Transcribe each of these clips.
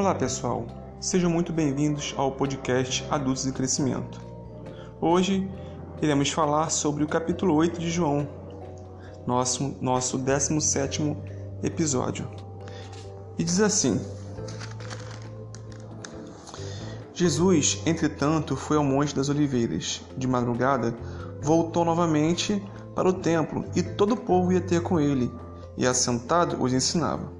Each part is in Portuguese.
Olá pessoal, sejam muito bem-vindos ao podcast Adultos em Crescimento. Hoje iremos falar sobre o capítulo 8 de João, nosso, nosso 17 episódio. E diz assim: Jesus, entretanto, foi ao Monte das Oliveiras. De madrugada, voltou novamente para o templo e todo o povo ia ter com ele, e assentado os ensinava.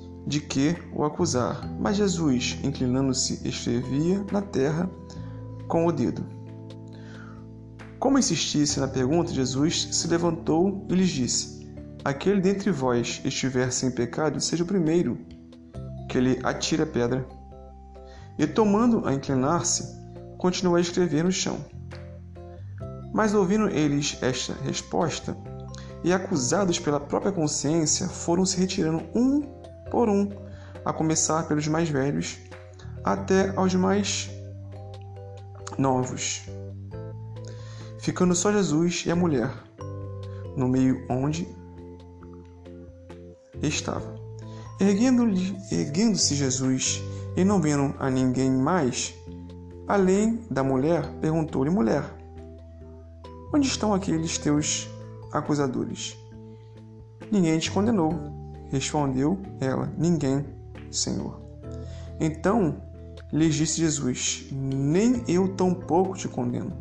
de que o acusar. Mas Jesus, inclinando-se, escrevia na terra com o dedo. Como insistisse na pergunta, Jesus se levantou e lhes disse: Aquele dentre vós estiver sem pecado, seja o primeiro que lhe atire a pedra. E tomando a inclinar-se, continuou a escrever no chão. Mas ouvindo eles esta resposta, e acusados pela própria consciência, foram se retirando um por um, a começar pelos mais velhos até aos mais novos, ficando só Jesus e a mulher no meio onde estava. Erguendo-se Jesus e não vendo a ninguém mais, além da mulher, perguntou-lhe: Mulher, onde estão aqueles teus acusadores? Ninguém te condenou. Respondeu ela: Ninguém, Senhor. Então lhes disse Jesus: Nem eu tampouco te condeno.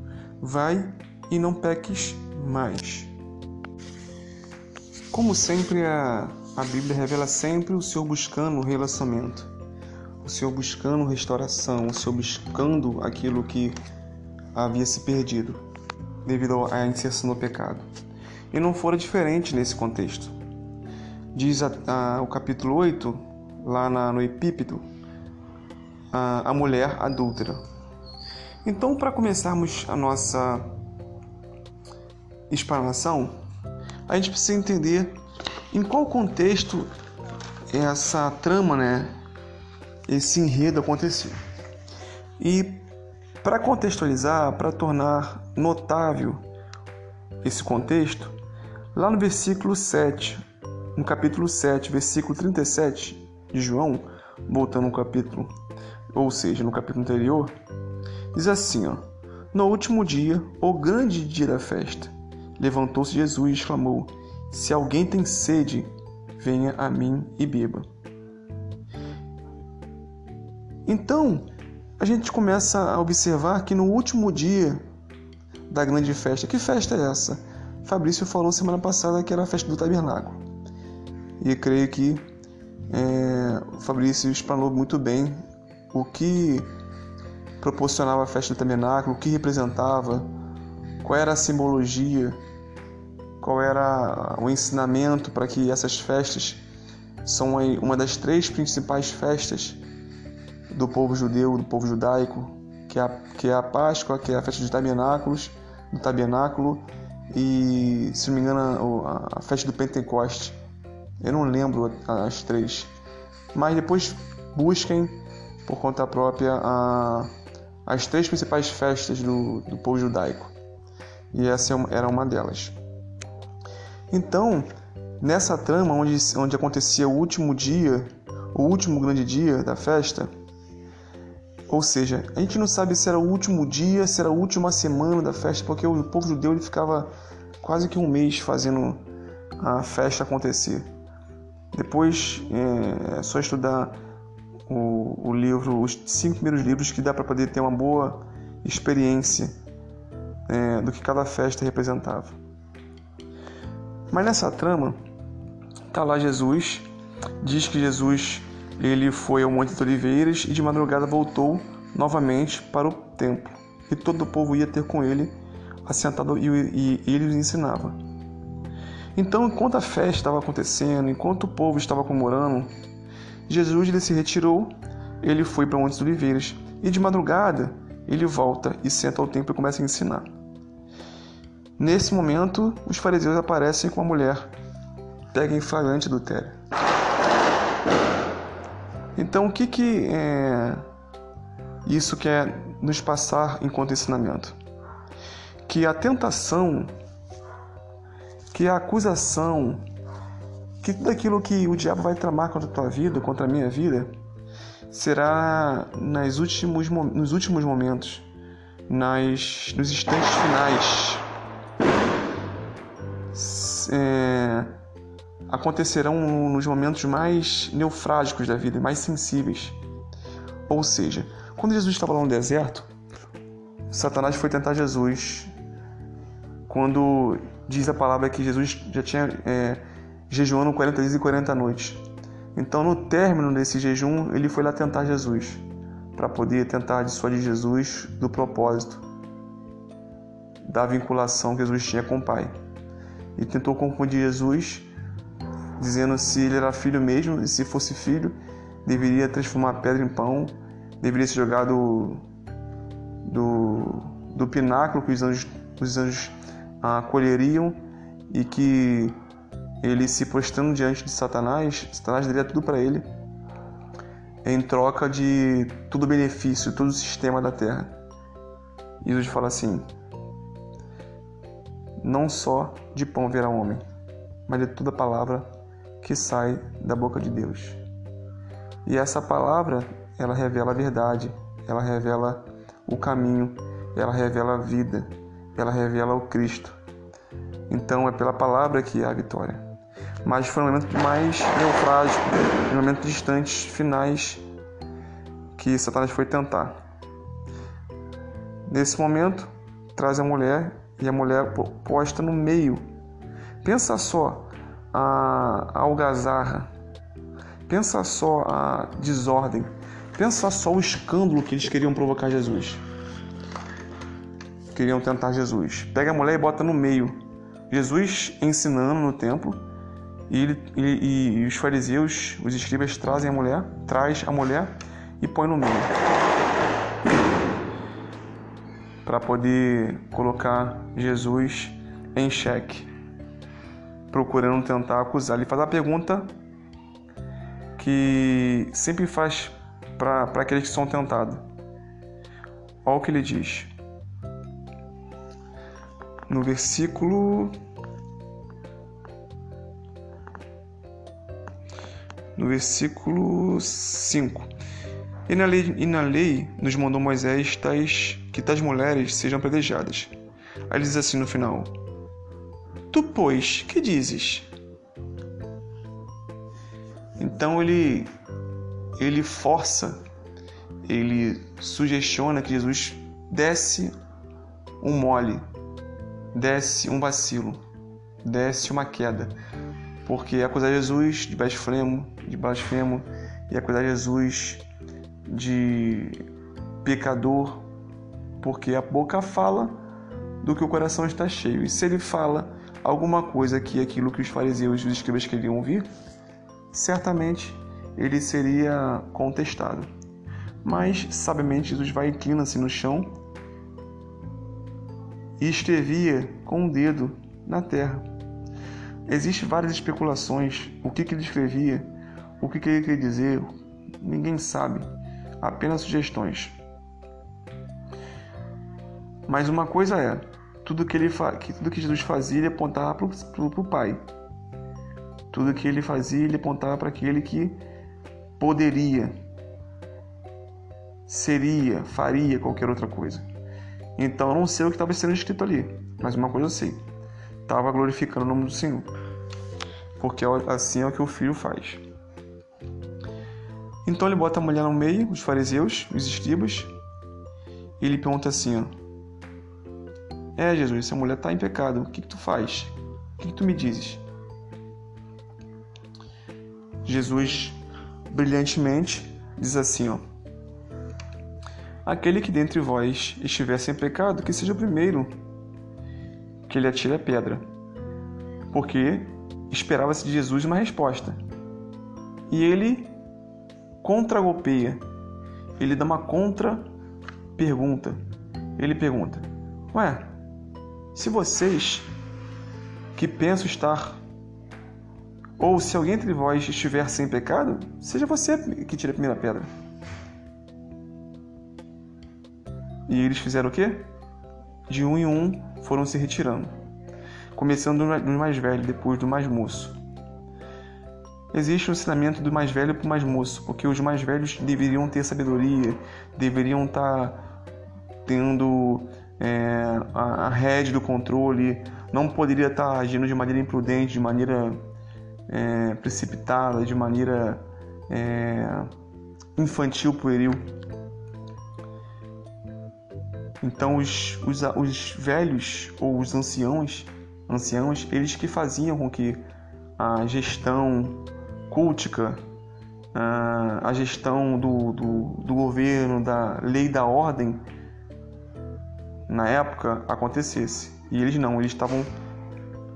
Vai e não peques mais. Como sempre, a, a Bíblia revela sempre o Senhor buscando relacionamento, o Senhor buscando restauração, o Senhor buscando aquilo que havia se perdido devido à inserção no pecado. E não fora diferente nesse contexto diz a, a, o capítulo 8, lá na, no Epípeto, a, a mulher adúltera. Então, para começarmos a nossa explanação, a gente precisa entender em qual contexto essa trama, né, esse enredo aconteceu. E para contextualizar, para tornar notável esse contexto, lá no versículo 7 no capítulo 7, versículo 37 de João, voltando no capítulo, ou seja, no capítulo anterior, diz assim, ó: No último dia, o grande dia da festa, levantou-se Jesus e exclamou: Se alguém tem sede, venha a mim e beba. Então, a gente começa a observar que no último dia da grande festa, que festa é essa? Fabrício falou semana passada que era a festa do tabernáculo. E creio que é, o Fabrício explanou muito bem o que proporcionava a festa do tabernáculo, o que representava, qual era a simbologia, qual era o ensinamento para que essas festas são uma das três principais festas do povo judeu, do povo judaico, que é a, que é a Páscoa, que é a festa dos tabernáculos, do tabernáculo e, se não me engano, a festa do Pentecoste. Eu não lembro as três. Mas depois busquem por conta própria a, as três principais festas do, do povo judaico. E essa é era uma delas. Então, nessa trama onde, onde acontecia o último dia, o último grande dia da festa, ou seja, a gente não sabe se era o último dia, se era a última semana da festa, porque o povo judeu ele ficava quase que um mês fazendo a festa acontecer. Depois é, é só estudar o, o, livro, os cinco primeiros livros que dá para poder ter uma boa experiência é, do que cada festa representava. Mas nessa trama tá lá Jesus, diz que Jesus ele foi ao Monte de Oliveiras e de madrugada voltou novamente para o templo e todo o povo ia ter com ele assentado e, e, e ele os ensinava. Então, enquanto a festa estava acontecendo, enquanto o povo estava comemorando, Jesus ele se retirou, ele foi para Montes Oliveiras e de madrugada ele volta e senta ao templo e começa a ensinar. Nesse momento, os fariseus aparecem com a mulher, pega em flagrante adultério. Então, o que, que é, isso quer nos passar enquanto ensinamento? Que a tentação, que a acusação, que tudo aquilo que o diabo vai tramar contra a tua vida, contra a minha vida, será nas últimos, nos últimos momentos, nas, nos instantes finais é, acontecerão nos momentos mais neufrágicos da vida, mais sensíveis. Ou seja, quando Jesus estava lá no deserto, Satanás foi tentar Jesus. Quando diz a palavra que Jesus já tinha é, jejuando 40 dias e 40 noites. Então, no término desse jejum, ele foi lá tentar Jesus, para poder tentar dissuadir Jesus do propósito da vinculação que Jesus tinha com o Pai e tentou confundir Jesus, dizendo se ele era filho mesmo, e se fosse filho, deveria transformar a pedra em pão, deveria ser jogado do, do pináculo que os anjos, os anjos ah, colheriam e que ele se prostrando diante de Satanás, Satanás daria tudo para ele em troca de todo o benefício, todo o sistema da terra. E Jesus fala assim: não só de pão verá homem, mas de toda palavra que sai da boca de Deus. E essa palavra, ela revela a verdade, ela revela o caminho, ela revela a vida, ela revela o Cristo. Então é pela palavra que há vitória. Mas foi um momento mais neufrágico, um momento distantes, finais, que Satanás foi tentar. Nesse momento, traz a mulher e a mulher posta no meio. Pensa só a, a algazarra, pensa só a desordem, pensa só o escândalo que eles queriam provocar Jesus. Queriam tentar Jesus. Pega a mulher e bota no meio. Jesus ensinando no templo e, ele, e, e os fariseus, os escribas trazem a mulher, traz a mulher e põe no meio para poder colocar Jesus em xeque, procurando tentar acusar. Ele faz a pergunta que sempre faz para aqueles que são tentados. Olha o que ele diz. No versículo. No versículo 5. E na lei, e na lei nos mandou Moisés tais, que tais mulheres sejam apedrejadas. Aí ele diz assim no final: Tu, pois, que dizes? Então ele, ele força, ele sugestiona que Jesus desse um mole, desse um vacilo, desse uma queda. Porque acusar Jesus de blasfemo, de blasfemo e acusar Jesus de pecador, porque a boca fala do que o coração está cheio. E se ele fala alguma coisa que aquilo que os fariseus e os escribas queriam ouvir, certamente ele seria contestado. Mas, sabiamente, Jesus vai inclina-se no chão e escrevia com o um dedo na terra. Existem várias especulações, o que, que ele escrevia, o que, que ele queria dizer, ninguém sabe apenas sugestões. Mas uma coisa é, tudo que, ele que tudo que Jesus fazia, ele apontava para o Pai. Tudo que ele fazia, ele apontava para aquele que poderia, seria, faria qualquer outra coisa. Então eu não sei o que estava sendo escrito ali, mas uma coisa eu sei: estava glorificando o nome do Senhor, porque assim é o que o Filho faz. Então ele bota a mulher no meio, os fariseus, os escribas, e ele pergunta assim: ó, É, Jesus, essa mulher está em pecado, o que, que tu faz? O que, que tu me dizes? Jesus, brilhantemente, diz assim: ó, Aquele que dentre vós estiver sem pecado, que seja o primeiro que ele atire a pedra. Porque esperava-se de Jesus uma resposta. E ele contra-golpeia. Ele dá uma contra-pergunta. Ele pergunta: Ué, se vocês que pensam estar, ou se alguém entre vós estiver sem pecado, seja você que tire a primeira pedra. E eles fizeram o quê? De um em um foram se retirando, começando do mais velho, depois do mais moço. Existe um ensinamento do mais velho para o mais moço, porque os mais velhos deveriam ter sabedoria, deveriam estar tá tendo é, a, a rede do controle, não poderia estar tá agindo de maneira imprudente, de maneira é, precipitada, de maneira é, infantil, pueril. Então os, os, os velhos ou os anciãos, anciãos, eles que faziam com que a gestão cultica, a gestão do, do, do governo, da lei da ordem, na época acontecesse. E eles não, eles estavam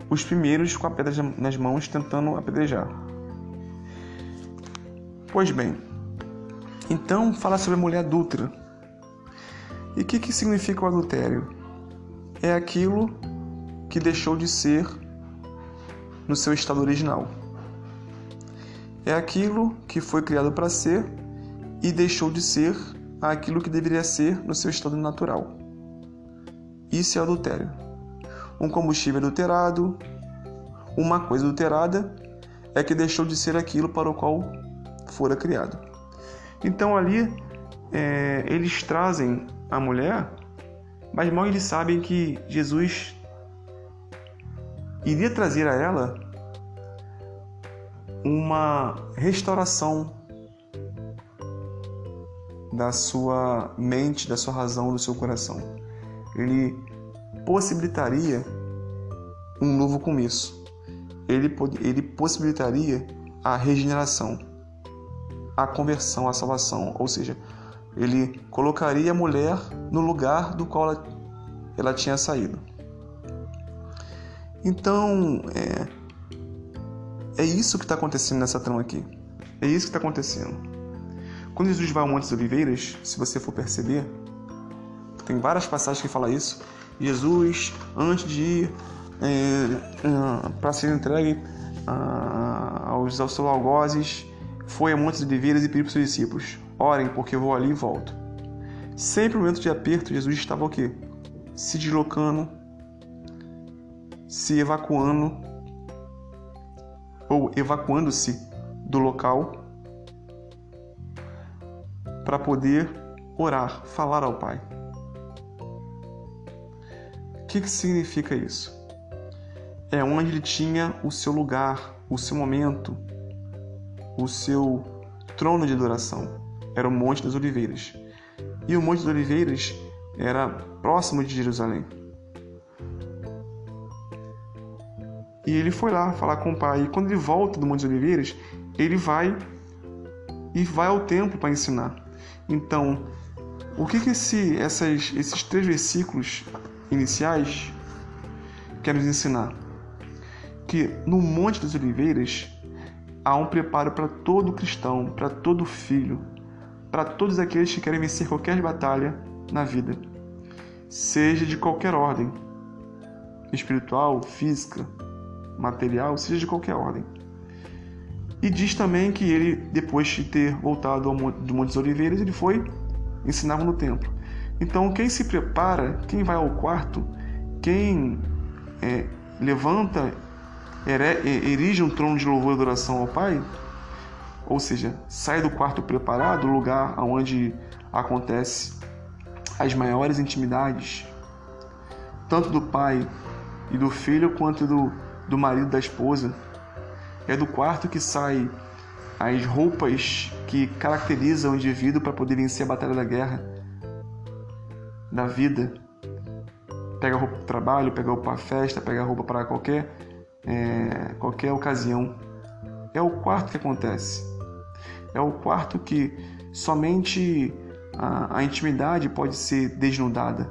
os primeiros com a pedra nas mãos tentando apedrejar. Pois bem, então fala sobre a mulher adúltera. E o que, que significa o adultério? É aquilo que deixou de ser no seu estado original. É aquilo que foi criado para ser e deixou de ser aquilo que deveria ser no seu estado natural. Isso é adultério. Um combustível adulterado, uma coisa adulterada, é que deixou de ser aquilo para o qual fora criado. Então ali é, eles trazem a mulher, mas mal eles sabem que Jesus iria trazer a ela uma restauração da sua mente, da sua razão, do seu coração. Ele possibilitaria um novo começo. Ele, ele possibilitaria a regeneração, a conversão, a salvação. Ou seja, ele colocaria a mulher no lugar do qual ela, ela tinha saído. Então, é, é isso que está acontecendo nessa trama aqui. É isso que está acontecendo. Quando Jesus vai ao Monte das Oliveiras, se você for perceber, tem várias passagens que falam isso. Jesus, antes de ir é, é, para ser entregue aos, aos seus algozes, foi a Monte das Oliveiras e pediu para os seus discípulos: Orem, porque eu vou ali e volto. Sempre no momento de aperto, Jesus estava o quê? Se deslocando, se evacuando, ou evacuando-se do local para poder orar, falar ao Pai. O que, que significa isso? É onde ele tinha o seu lugar, o seu momento, o seu trono de adoração era o Monte das Oliveiras. E o Monte das Oliveiras era próximo de Jerusalém. E ele foi lá falar com o pai. E quando ele volta do Monte das Oliveiras, ele vai e vai ao templo para ensinar. Então, o que, que esse, essas, esses três versículos iniciais querem nos ensinar? Que no Monte das Oliveiras há um preparo para todo cristão, para todo filho, para todos aqueles que querem vencer qualquer batalha na vida, seja de qualquer ordem, espiritual, física, material, seja de qualquer ordem. E diz também que ele, depois de ter voltado ao do Monte das Oliveiras, ele foi ensinava no templo. Então, quem se prepara, quem vai ao quarto, quem é, levanta, erige um trono de louvor e adoração ao Pai, ou seja, sai do quarto preparado, lugar onde acontece as maiores intimidades, tanto do pai e do filho quanto do, do marido da esposa. É do quarto que sai as roupas que caracterizam o indivíduo para poder vencer a batalha da guerra, da vida. Pega a roupa para o trabalho, pega a roupa para festa, pega a roupa para qualquer, é, qualquer ocasião. É o quarto que acontece. É o quarto que somente a, a intimidade pode ser desnudada.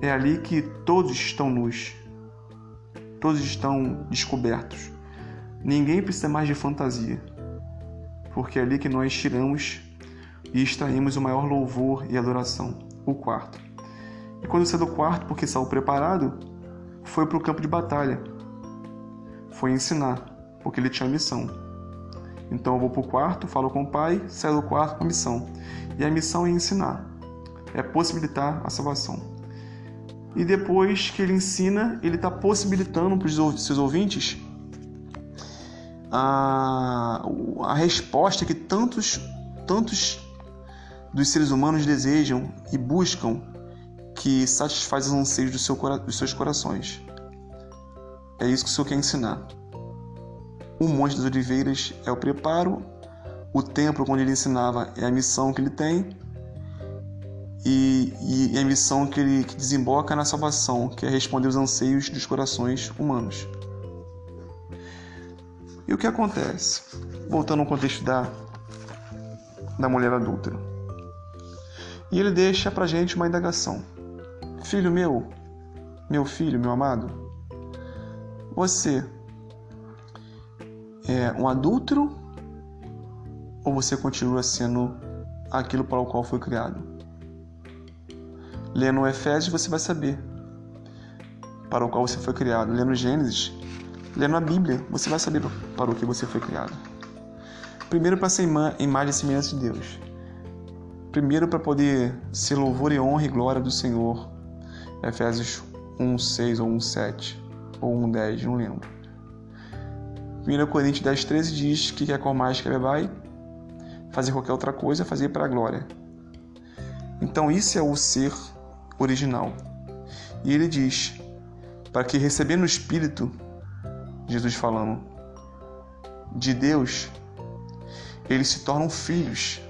É ali que todos estão nus, todos estão descobertos. Ninguém precisa mais de fantasia, porque é ali que nós tiramos e extraímos o maior louvor e adoração, o quarto. E quando saiu do quarto, porque saiu preparado, foi para o campo de batalha. Foi ensinar, porque ele tinha missão. Então eu vou para o quarto, falo com o pai, saio do quarto com a missão. E a missão é ensinar, é possibilitar a salvação. E depois que ele ensina, ele está possibilitando para os seus ouvintes a, a resposta que tantos, tantos dos seres humanos desejam e buscam que satisfaz os anseios do seu, dos seus corações. É isso que o Senhor quer ensinar. O Monte das Oliveiras é o preparo, o templo onde ele ensinava é a missão que ele tem e, e a missão que ele que desemboca na salvação, que é responder os anseios dos corações humanos. E o que acontece? Voltando ao contexto da, da mulher adúltera. E ele deixa pra gente uma indagação. Filho meu, meu filho, meu amado, você é um adúltero ou você continua sendo aquilo para o qual foi criado? Lendo Efésios você vai saber para o qual você foi criado. Lendo Gênesis, lendo a Bíblia, você vai saber para o que você foi criado. Primeiro para ser imagem e semelhança de Deus. Primeiro para poder ser louvor e honra e glória do Senhor. Efésios 1:6 ou 1:7 ou 1:10, não lembro. 1 Coríntios 10, 13 diz que quer mais que vai fazer qualquer outra coisa, fazer para a glória. Então isso é o ser original. E ele diz, para que recebendo o Espírito, Jesus falando, de Deus, eles se tornam filhos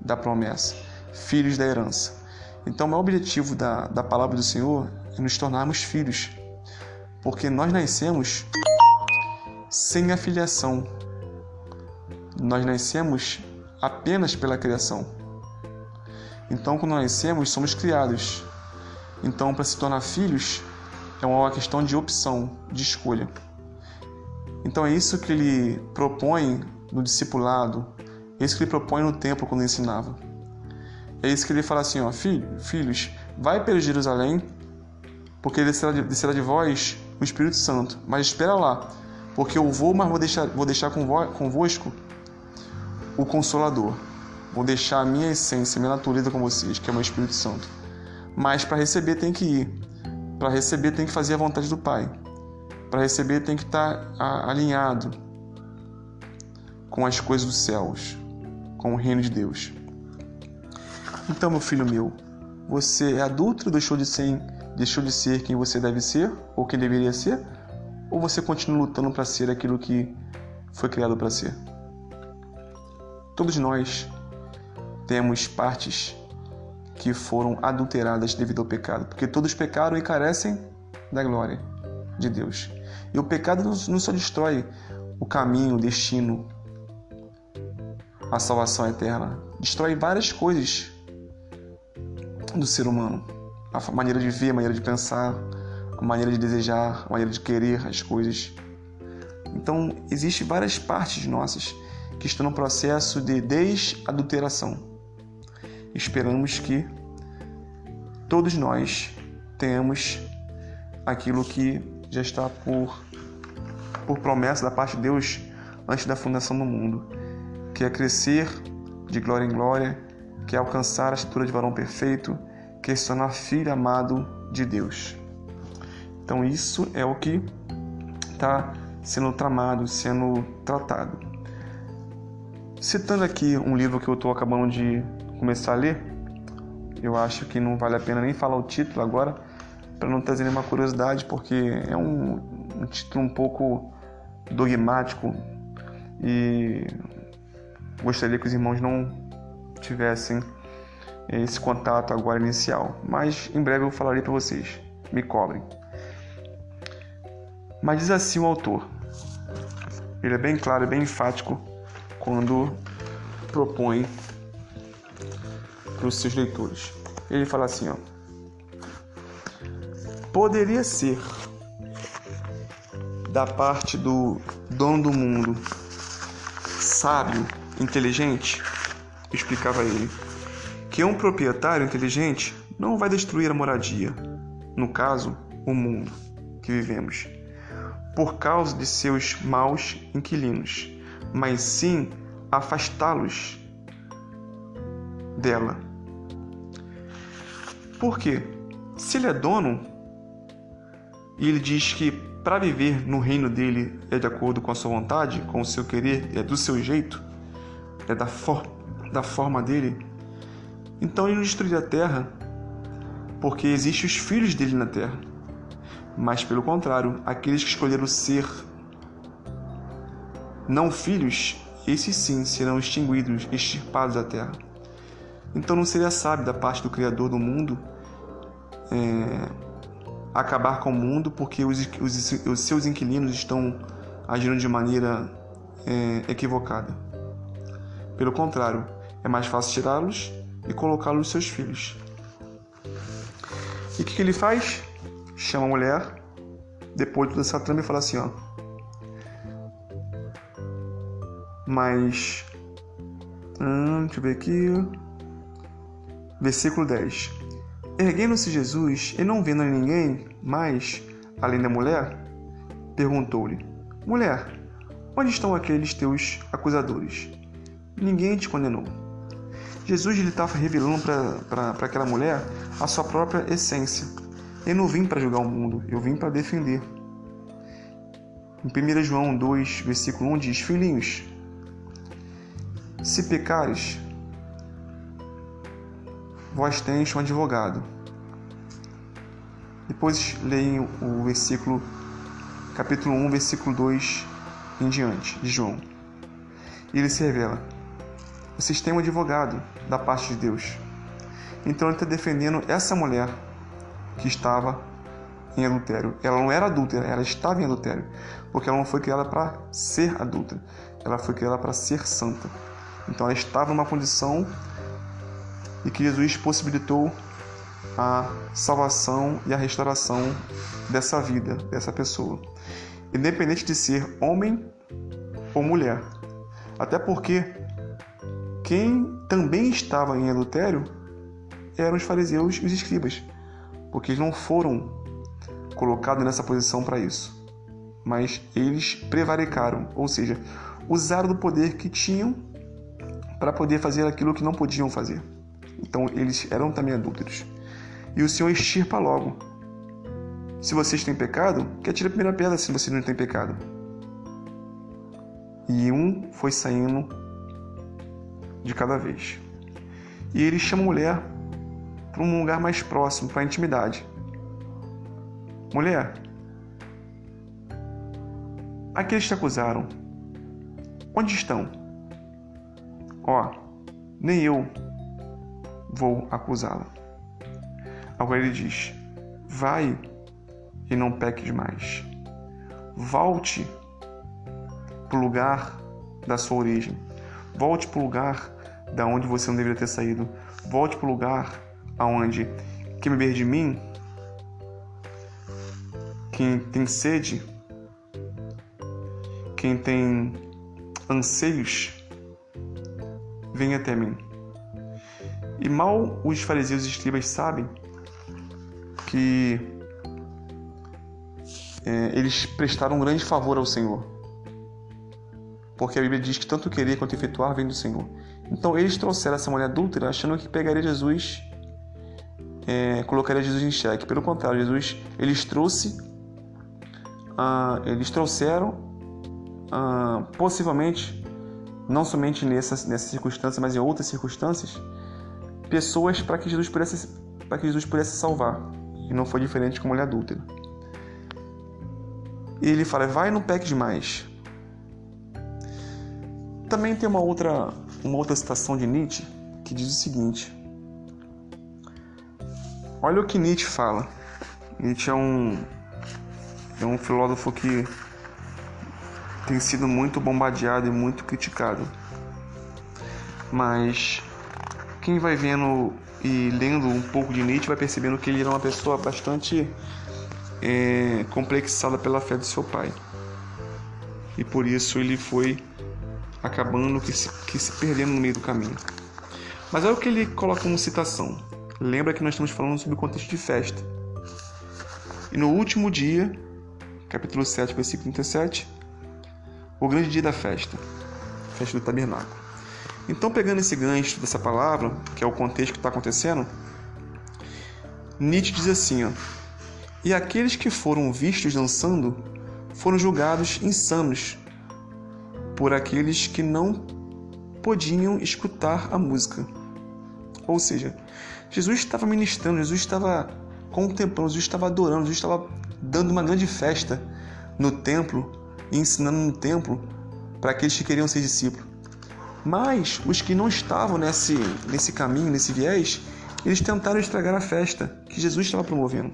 da promessa, filhos da herança. Então, o maior objetivo da, da palavra do Senhor é nos tornarmos filhos, porque nós nascemos sem afiliação. Nós nascemos apenas pela criação. Então, quando nascemos, somos criados. Então, para se tornar filhos, é uma questão de opção, de escolha. Então, é isso que ele propõe no discipulado, é isso que ele propõe no templo quando ensinava. É isso que ele fala assim: ó, filho, filhos, vai para Jerusalém, porque descerá de, descerá de vós o Espírito Santo, mas espera lá porque eu vou, mas vou deixar, vou deixar convosco o Consolador. Vou deixar a minha essência, a minha natureza com vocês, que é o meu Espírito Santo. Mas para receber tem que ir. Para receber tem que fazer a vontade do Pai. Para receber tem que estar alinhado com as coisas dos céus, com o reino de Deus. Então, meu filho meu, você é adulto, deixou de ser, deixou de ser quem você deve ser ou quem deveria ser? Ou você continua lutando para ser aquilo que foi criado para ser? Todos nós temos partes que foram adulteradas devido ao pecado, porque todos pecaram e carecem da glória de Deus. E o pecado não só destrói o caminho, o destino, a salvação eterna, destrói várias coisas do ser humano, a maneira de ver, a maneira de pensar, a maneira de desejar, a maneira de querer as coisas. Então, existem várias partes nossas que estão no processo de desadulteração. Esperamos que todos nós tenhamos aquilo que já está por, por promessa da parte de Deus antes da fundação do mundo, que é crescer de glória em glória, que é alcançar a estatura de varão perfeito, que é se tornar filho amado de Deus. Então, isso é o que está sendo tramado, sendo tratado. Citando aqui um livro que eu estou acabando de começar a ler, eu acho que não vale a pena nem falar o título agora, para não trazer nenhuma curiosidade, porque é um, um título um pouco dogmático e gostaria que os irmãos não tivessem esse contato agora inicial, mas em breve eu falarei para vocês. Me cobrem. Mas diz assim o autor. Ele é bem claro bem enfático quando propõe para os seus leitores. Ele fala assim, ó. Poderia ser da parte do dono do mundo sábio, inteligente, explicava ele, que um proprietário inteligente não vai destruir a moradia, no caso, o mundo que vivemos, por causa de seus maus inquilinos, mas sim afastá-los dela. Por quê? Se ele é dono e ele diz que para viver no reino dele é de acordo com a sua vontade, com o seu querer, é do seu jeito, é da, for da forma dele, então ele não destruiria a terra porque existem os filhos dele na terra. Mas pelo contrário, aqueles que escolheram ser não filhos, esses sim serão extinguidos, extirpados da terra. Então não seria sábio da parte do Criador do mundo é, acabar com o mundo porque os, os, os, seus inquilinos estão agindo de maneira é, equivocada. Pelo contrário, é mais fácil tirá-los e colocá-los seus filhos. E o que, que, ele faz? Chama a mulher, depois de toda essa trama, e fala assim: ó. Mas. Hum, deixa eu ver aqui. Versículo 10. Erguendo-se Jesus e não vendo ninguém mais, além da mulher, perguntou-lhe: Mulher, onde estão aqueles teus acusadores? Ninguém te condenou. Jesus estava revelando para aquela mulher a sua própria essência. Eu não vim para julgar o mundo, eu vim para defender. Em 1 João 2, versículo 1 diz: Filhinhos, se pecares, vós tens um advogado. Depois leem o versículo, capítulo 1, versículo 2 em diante, de João. E ele se revela: Vocês têm um advogado da parte de Deus. Então ele está defendendo essa mulher que estava em adultério. Ela não era adúltera, ela estava em adultério. Porque ela não foi criada para ser adulta, ela foi criada para ser santa. Então ela estava numa condição e que Jesus possibilitou a salvação e a restauração dessa vida, dessa pessoa, independente de ser homem ou mulher. Até porque quem também estava em adultério eram os fariseus e os escribas, porque eles não foram colocados nessa posição para isso. Mas eles prevaricaram, ou seja, usaram do poder que tinham para poder fazer aquilo que não podiam fazer. Então eles eram também adúlteros. E o Senhor extirpa logo. Se vocês têm pecado, que atire a primeira pedra se vocês não têm pecado. E um foi saindo de cada vez. E ele chama a mulher para um lugar mais próximo, para a intimidade. Mulher, aqueles que te acusaram, onde estão? Ó, nem eu vou acusá-la. Agora ele diz: Vai e não peque mais. Volte para o lugar da sua origem. Volte para o lugar da onde você não deveria ter saído. Volte para o lugar aonde quem beber de mim, quem tem sede, quem tem anseios, venha até mim. E mal os fariseus e escribas sabem que é, eles prestaram um grande favor ao Senhor. Porque a Bíblia diz que tanto querer quanto efetuar vem do Senhor. Então eles trouxeram essa mulher adúltera achando que pegaria Jesus, é, colocaria Jesus em xeque. Pelo contrário, Jesus, eles trouxe, ah, eles trouxeram ah, possivelmente, não somente nessa, nessa circunstância, mas em outras circunstâncias, pessoas para que Jesus pudesse para que Jesus pudesse salvar. E não foi diferente com a mulher adúltera. E ele fala: "Vai no peque demais". Também tem uma outra uma outra citação de Nietzsche que diz o seguinte: Olha o que Nietzsche fala. Nietzsche é um é um filósofo que tem sido muito bombardeado e muito criticado. Mas quem vai vendo e lendo um pouco de Nietzsche vai percebendo que ele era uma pessoa bastante é, complexada pela fé do seu pai. E por isso ele foi acabando que se, que se perdendo no meio do caminho. Mas olha o que ele coloca como citação. Lembra que nós estamos falando sobre o contexto de festa. E no último dia, capítulo 7, versículo 37, o grande dia da festa, festa do tabernáculo. Então, pegando esse gancho dessa palavra, que é o contexto que está acontecendo, Nietzsche diz assim: ó, E aqueles que foram vistos dançando foram julgados insanos por aqueles que não podiam escutar a música. Ou seja, Jesus estava ministrando, Jesus estava contemplando, Jesus estava adorando, Jesus estava dando uma grande festa no templo e ensinando no templo para aqueles que queriam ser discípulos. Mas os que não estavam nesse, nesse caminho, nesse viés, eles tentaram estragar a festa que Jesus estava promovendo.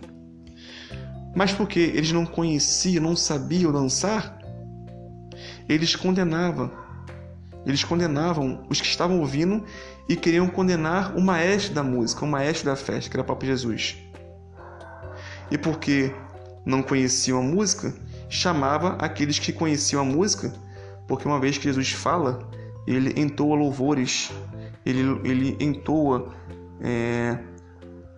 Mas porque eles não conheciam, não sabiam dançar, eles condenavam. Eles condenavam os que estavam ouvindo e queriam condenar o maestro da música, o maestro da festa, que era o próprio Jesus. E porque não conheciam a música, chamava aqueles que conheciam a música, porque uma vez que Jesus fala, ele entoa louvores, ele, ele entoa é,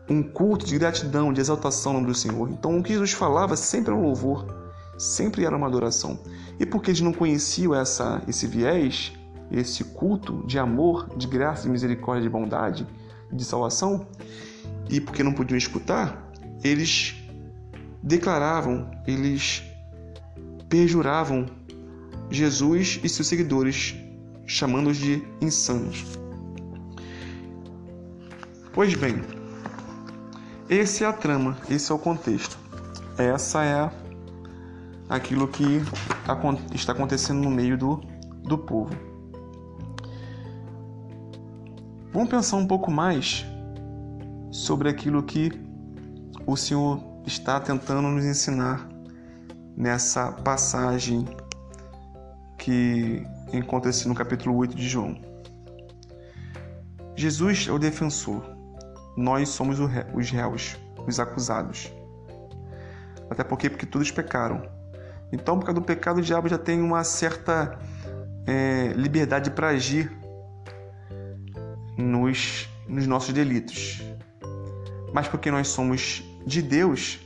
um culto de gratidão, de exaltação no nome do Senhor. Então o que Jesus falava sempre era um louvor, sempre era uma adoração. E porque eles não conheciam essa, esse viés, esse culto de amor, de graça, de misericórdia, de bondade, de salvação, e porque não podiam escutar, eles declaravam, eles perjuravam Jesus e seus seguidores, chamando-os de insanos. Pois bem, esse é a trama, esse é o contexto. Essa é aquilo que está acontecendo no meio do, do povo. Vamos pensar um pouco mais sobre aquilo que o Senhor está tentando nos ensinar nessa passagem que encontra-se no capítulo 8 de João. Jesus é o defensor, nós somos os réus, os acusados. Até porque, porque todos pecaram. Então, por causa do pecado, o diabo já tem uma certa é, liberdade para agir nos, nos nossos delitos. Mas porque nós somos de Deus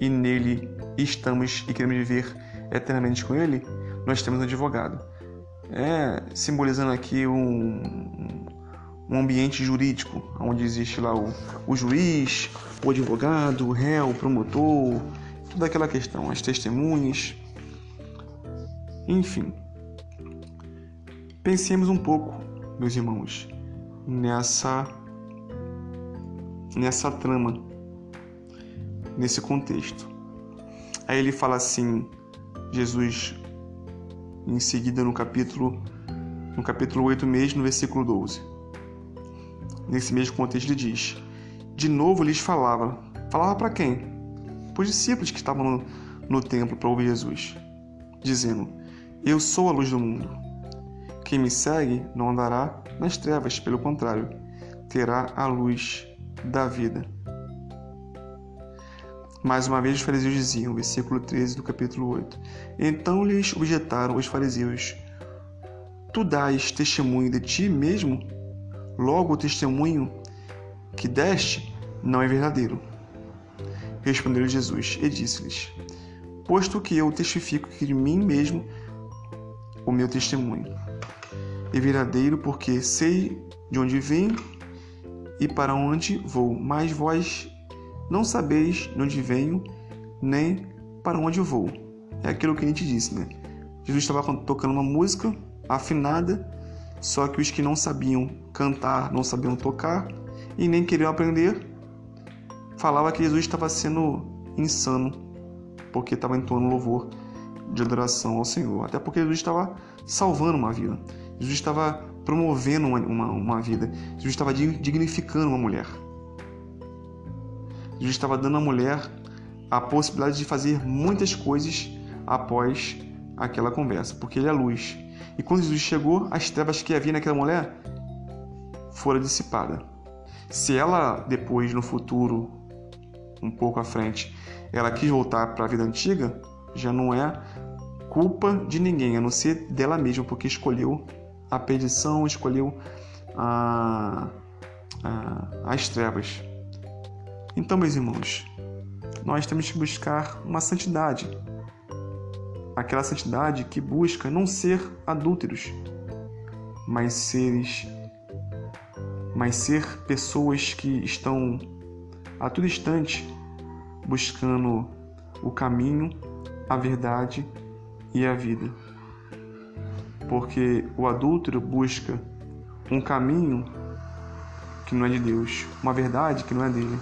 e nele estamos e queremos viver eternamente com Ele, nós temos um advogado. É simbolizando aqui um, um ambiente jurídico, onde existe lá o, o juiz, o advogado, o réu, o promotor, toda aquela questão, as testemunhas, enfim. Pensemos um pouco, meus irmãos, nessa nessa trama, nesse contexto. Aí ele fala assim, Jesus, em seguida no capítulo, no capítulo 8 mesmo, no versículo 12. Nesse mesmo contexto ele diz, de novo lhes falava. Falava para quem? Para os discípulos que estavam no, no templo para ouvir Jesus, dizendo, eu sou a luz do mundo. Quem me segue não andará nas trevas, pelo contrário, terá a luz da vida. Mais uma vez os fariseus diziam, versículo 13 do capítulo 8. Então lhes objetaram os fariseus: Tu dás testemunho de ti mesmo? Logo o testemunho que deste não é verdadeiro. Respondeu Jesus e disse-lhes: Posto que eu testifico que de mim mesmo o meu testemunho é verdadeiro, porque sei de onde vim e para onde vou, mas vós não sabeis de onde venho, nem para onde vou. É aquilo que a gente disse, né? Jesus estava tocando uma música afinada, só que os que não sabiam cantar, não sabiam tocar e nem queriam aprender, falava que Jesus estava sendo insano, porque estava em torno louvor de adoração ao Senhor. Até porque Jesus estava salvando uma vida. Jesus estava promovendo uma, uma, uma vida. Jesus estava dignificando uma mulher. Jesus estava dando à mulher a possibilidade de fazer muitas coisas após aquela conversa, porque ele é luz. E quando Jesus chegou, as trevas que havia naquela mulher foram dissipadas. Se ela depois no futuro, um pouco à frente, ela quis voltar para a vida antiga, já não é culpa de ninguém, a não ser dela mesma, porque escolheu a perdição, escolheu a, a, as trevas. Então, meus irmãos, nós temos que buscar uma santidade. Aquela santidade que busca não ser adúlteros, mas seres mas ser pessoas que estão a todo instante buscando o caminho, a verdade e a vida. Porque o adúltero busca um caminho que não é de Deus, uma verdade que não é dele,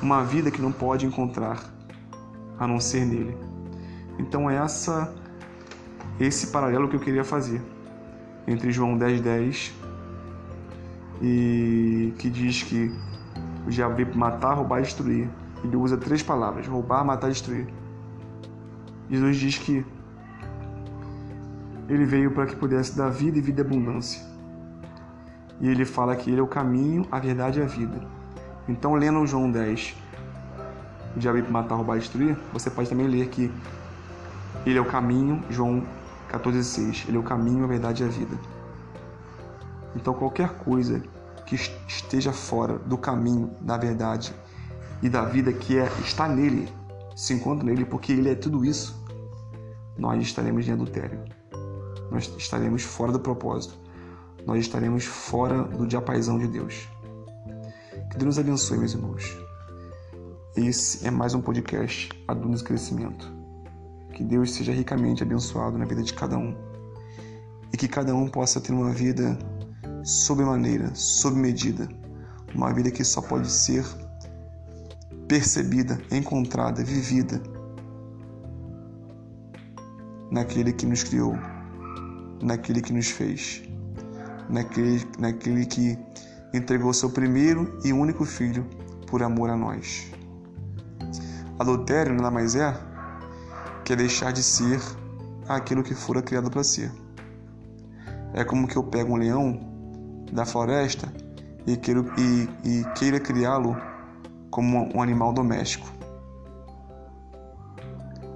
uma vida que não pode encontrar a não ser nele. Então é essa esse paralelo que eu queria fazer entre João 10:10 10, e que diz que o diabo veio matar, roubar e destruir. Ele usa três palavras: roubar, matar e destruir. Jesus diz que ele veio para que pudesse dar vida e vida abundância. E ele fala que ele é o caminho, a verdade e a vida. Então, lendo João 10, o diabo para matar, roubar e destruir, você pode também ler que ele é o caminho, João 14,6. Ele é o caminho, a verdade e a vida. Então, qualquer coisa que esteja fora do caminho, da verdade e da vida que é está nele, se encontra nele, porque ele é tudo isso, nós estaremos em adultério. Nós estaremos fora do propósito. Nós estaremos fora do diapasão de Deus. Que Deus nos abençoe, meus irmãos. Esse é mais um podcast Adunos Crescimento. Que Deus seja ricamente abençoado na vida de cada um. E que cada um possa ter uma vida sob maneira, sob medida. Uma vida que só pode ser percebida, encontrada, vivida naquele que nos criou, naquele que nos fez, naquele, naquele que entregou seu primeiro e único filho por amor a nós. Adultério nada mais é que deixar de ser aquilo que fora criado para ser. É como que eu pego um leão da floresta e, queiro, e, e queira criá-lo como um animal doméstico.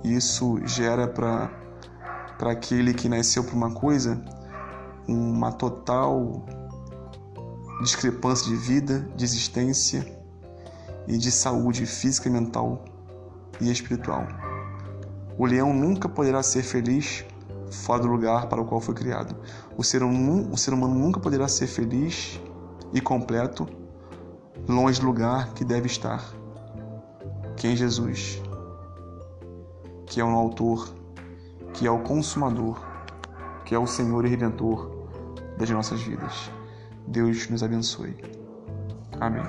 Isso gera para aquele que nasceu por uma coisa uma total discrepância de vida, de existência e de saúde física, mental e espiritual. O leão nunca poderá ser feliz fora do lugar para o qual foi criado. O ser, hum, o ser humano nunca poderá ser feliz e completo longe do lugar que deve estar, que é Jesus, que é o autor, que é o consumador, que é o Senhor e Redentor das nossas vidas. Deus nos abençoe. Amém.